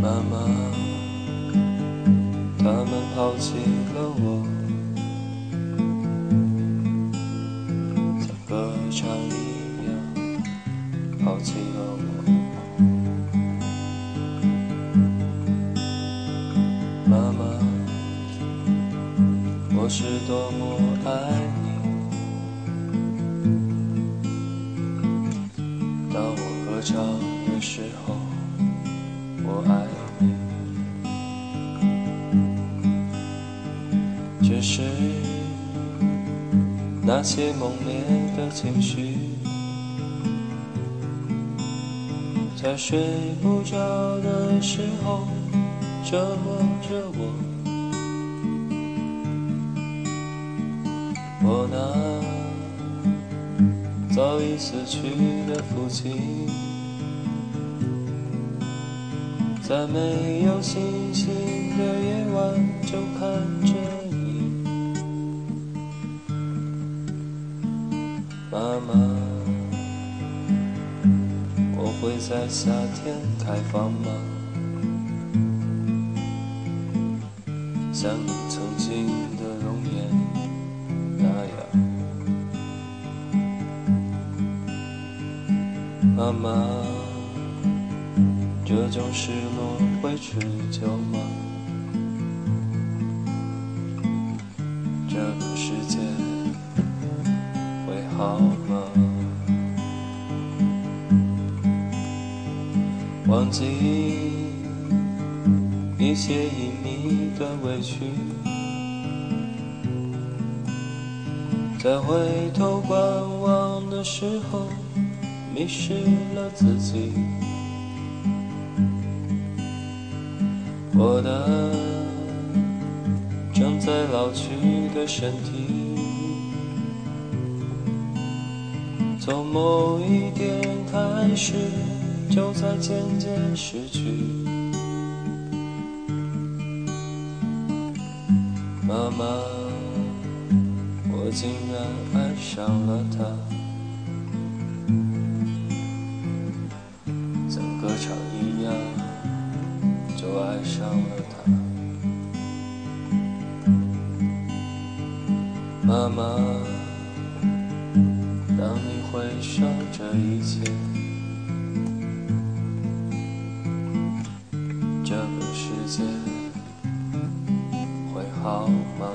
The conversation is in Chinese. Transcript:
妈妈他们抛弃了我。像歌唱一样抛弃了我。妈妈我是多么爱你。当我歌唱那些猛烈的情绪，在睡不着的时候折磨着我。我那早已死去的父亲，在没有星妈妈，我会在夏天开放吗？像你曾经的容颜那样，妈妈，这种失落会持久吗？好吗？忘记一些隐秘的委屈，在回头观望的时候，迷失了自己。我的正在老去的身体，从某一点开始，就在渐渐失去。妈妈，我竟然爱上了他，像歌唱一样，就爱上了他。妈妈，回首这一切，这个世界会好吗？